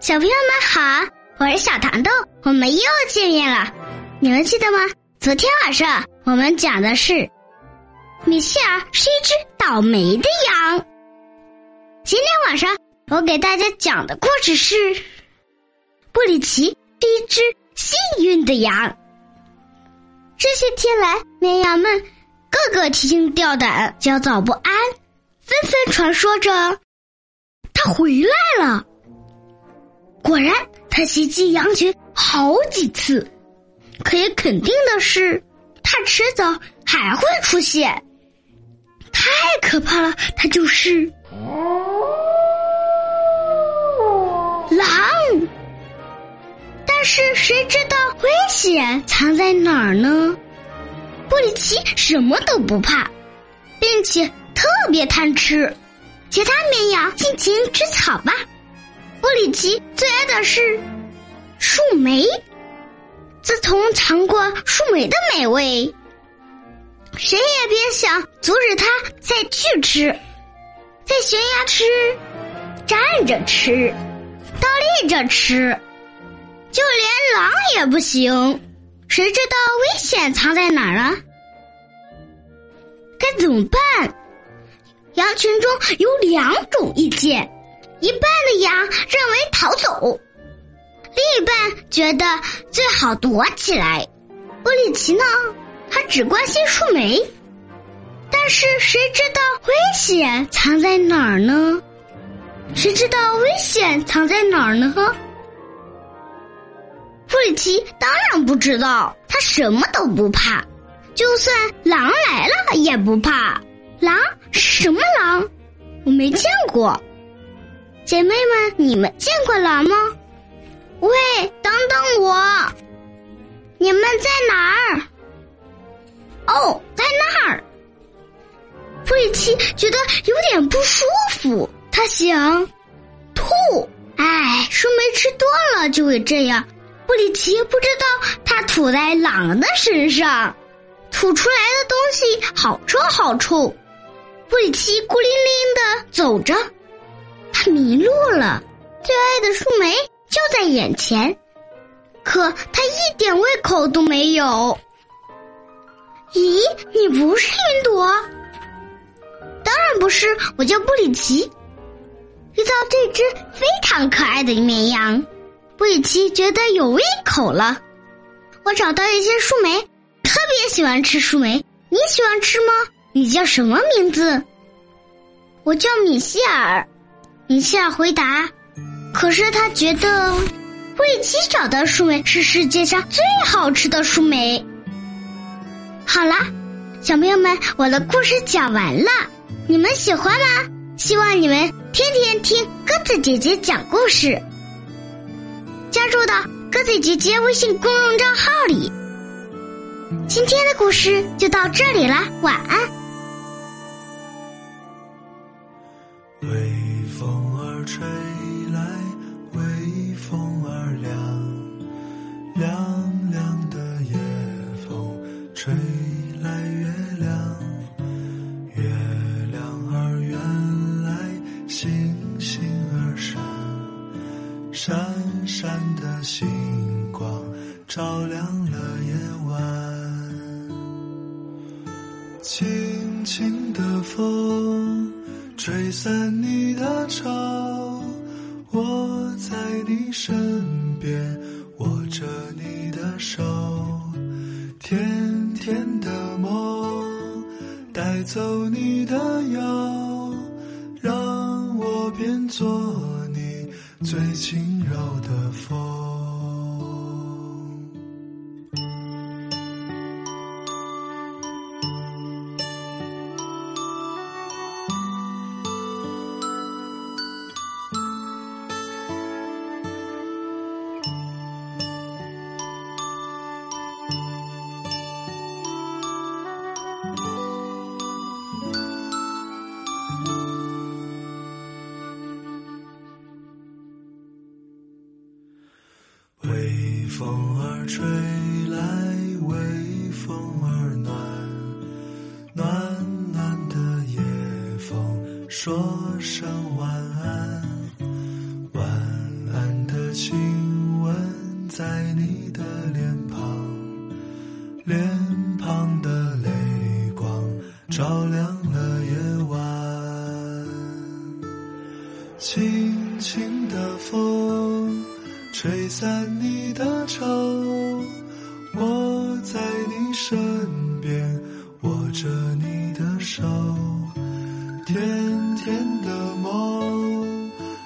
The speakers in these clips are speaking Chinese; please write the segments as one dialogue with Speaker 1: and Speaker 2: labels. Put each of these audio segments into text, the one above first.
Speaker 1: 小朋友们好，我是小糖豆，我们又见面了。你们记得吗？昨天晚上我们讲的是米歇尔是一只倒霉的羊。今天晚上我给大家讲的故事是布里奇是一只幸运的羊。这些天来，绵羊们个个提心吊胆、焦躁不安，纷纷传说着他回来了。果然，他袭击羊群好几次。可以肯定的是，他迟早还会出现。太可怕了，他就是狼。但是谁知道危险藏在哪儿呢？布里奇什么都不怕，并且特别贪吃。其他绵羊尽情吃草吧。布里奇最爱的是树莓。自从尝过树莓的美味，谁也别想阻止他再去吃。在悬崖吃，站着吃，倒立着吃，就连狼也不行。谁知道危险藏在哪儿了？该怎么办？羊群中有两种意见，一半的羊认为逃走。另一半觉得最好躲起来。波里奇呢，他只关心树莓，但是谁知道危险藏在哪儿呢？谁知道危险藏在哪儿呢？布里奇当然不知道，他什么都不怕，就算狼来了也不怕。狼？什么狼？我没见过。姐妹们，你们见过狼吗？喂，等等我！你们在哪儿？哦，在那儿。布里奇觉得有点不舒服，他想吐。哎，树莓吃多了就会这样。布里奇不知道他吐在狼的身上，吐出来的东西好臭好臭。布里奇孤零零的走着，他迷路了，最爱的树莓。就在眼前，可他一点胃口都没有。咦，你不是云朵？当然不是，我叫布里奇。遇到这只非常可爱的绵羊，布里奇觉得有胃口了。我找到一些树莓，特别喜欢吃树莓。你喜欢吃吗？你叫什么名字？我叫米歇尔。米歇尔回答。可是他觉得，布里奇找的树莓是世界上最好吃的树莓。好啦，小朋友们，我的故事讲完了，你们喜欢吗？希望你们天天听鸽子姐姐讲故事，加入到鸽子姐姐微信公众账号里。今天的故事就到这里啦，晚安。
Speaker 2: 风儿吹来，微风儿凉，凉凉的夜风。吹来月亮，月亮儿圆来，星星儿闪，闪闪的星光照亮了夜晚。轻轻的风，吹散你的愁，我在你身边，握着你的手，甜甜的梦带走你的忧，让我变作你最轻柔的风。说声晚安晚安的亲吻在你的脸庞脸庞的泪光照亮了夜晚轻轻的风吹散你的愁我在你身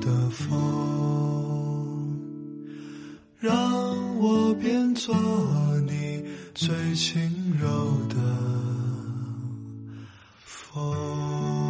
Speaker 2: 的风，让我变作你。最轻柔的风。